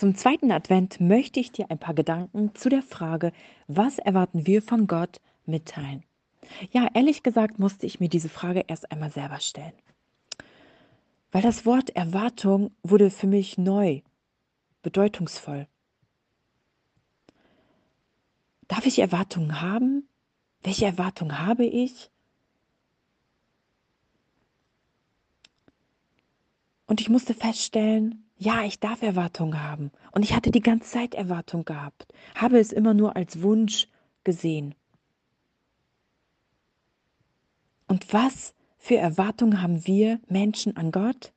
Zum zweiten Advent möchte ich dir ein paar Gedanken zu der Frage, was erwarten wir von Gott, mitteilen. Ja, ehrlich gesagt musste ich mir diese Frage erst einmal selber stellen. Weil das Wort Erwartung wurde für mich neu, bedeutungsvoll. Darf ich Erwartungen haben? Welche Erwartungen habe ich? Und ich musste feststellen, ja, ich darf Erwartungen haben. Und ich hatte die ganze Zeit Erwartung gehabt, habe es immer nur als Wunsch gesehen. Und was für Erwartungen haben wir Menschen an Gott?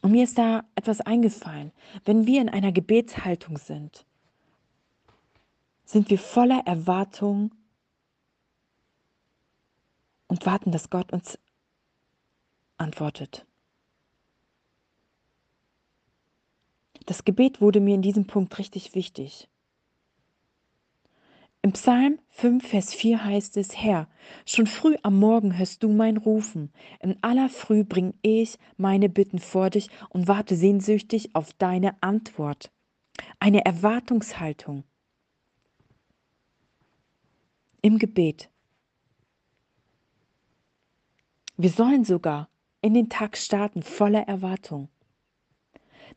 Und mir ist da etwas eingefallen. Wenn wir in einer Gebetshaltung sind, sind wir voller Erwartung und warten, dass Gott uns antwortet. Das Gebet wurde mir in diesem Punkt richtig wichtig. Im Psalm 5, Vers 4 heißt es, Herr, schon früh am Morgen hörst du mein Rufen. In aller Früh bring ich meine Bitten vor dich und warte sehnsüchtig auf deine Antwort. Eine Erwartungshaltung im Gebet. Wir sollen sogar in den Tag starten voller Erwartung,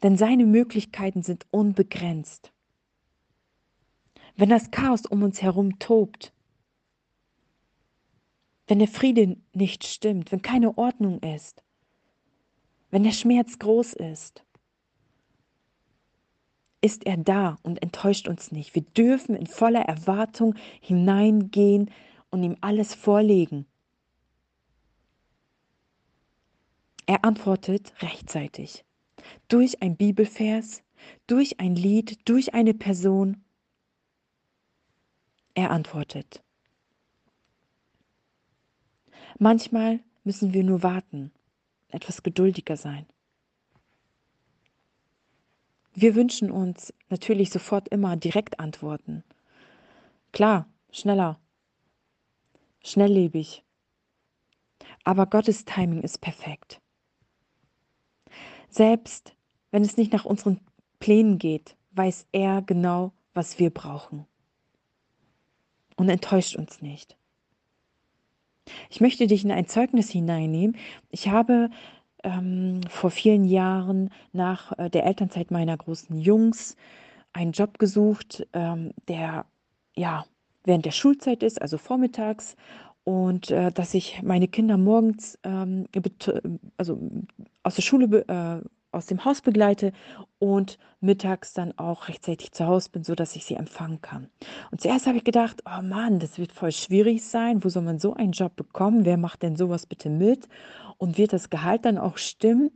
denn seine Möglichkeiten sind unbegrenzt wenn das Chaos um uns herum tobt, wenn der Friede nicht stimmt, wenn keine Ordnung ist, wenn der Schmerz groß ist, ist er da und enttäuscht uns nicht. Wir dürfen in voller Erwartung hineingehen und ihm alles vorlegen. Er antwortet rechtzeitig. Durch ein Bibelvers, durch ein Lied, durch eine Person er antwortet. Manchmal müssen wir nur warten, etwas geduldiger sein. Wir wünschen uns natürlich sofort immer direkt Antworten. Klar, schneller, schnelllebig. Aber Gottes Timing ist perfekt. Selbst wenn es nicht nach unseren Plänen geht, weiß er genau, was wir brauchen und enttäuscht uns nicht. Ich möchte dich in ein Zeugnis hineinnehmen. Ich habe ähm, vor vielen Jahren nach äh, der Elternzeit meiner großen Jungs einen Job gesucht, ähm, der ja während der Schulzeit ist, also vormittags, und äh, dass ich meine Kinder morgens ähm, also aus der Schule äh, aus dem Haus begleite und mittags dann auch rechtzeitig zu Hause bin, sodass ich sie empfangen kann. Und zuerst habe ich gedacht, oh Mann, das wird voll schwierig sein. Wo soll man so einen Job bekommen? Wer macht denn sowas bitte mit? Und wird das Gehalt dann auch stimmen?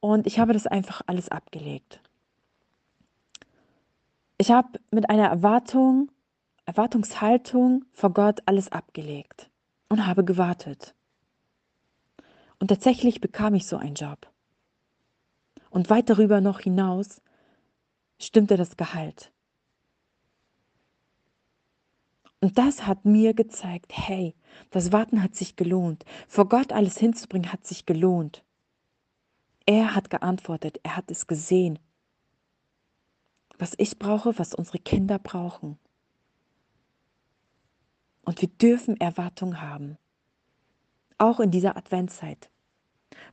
Und ich habe das einfach alles abgelegt. Ich habe mit einer Erwartung, Erwartungshaltung vor Gott alles abgelegt und habe gewartet. Und tatsächlich bekam ich so einen Job. Und weit darüber noch hinaus stimmte das Gehalt. Und das hat mir gezeigt, hey, das Warten hat sich gelohnt. Vor Gott alles hinzubringen hat sich gelohnt. Er hat geantwortet, er hat es gesehen. Was ich brauche, was unsere Kinder brauchen. Und wir dürfen Erwartung haben. Auch in dieser Adventszeit,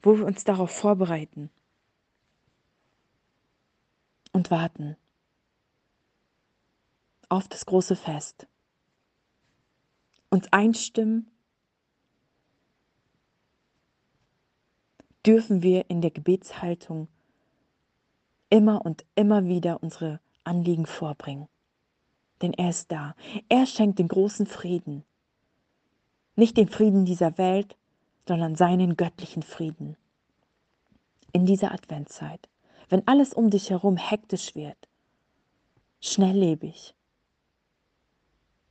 wo wir uns darauf vorbereiten und warten auf das große Fest. Uns einstimmen dürfen wir in der Gebetshaltung immer und immer wieder unsere Anliegen vorbringen. Denn er ist da. Er schenkt den großen Frieden. Nicht den Frieden dieser Welt, sondern seinen göttlichen Frieden. In dieser Adventszeit wenn alles um dich herum hektisch wird, schnelllebig,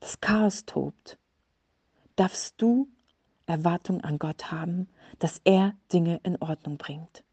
das Chaos tobt, darfst du Erwartung an Gott haben, dass er Dinge in Ordnung bringt.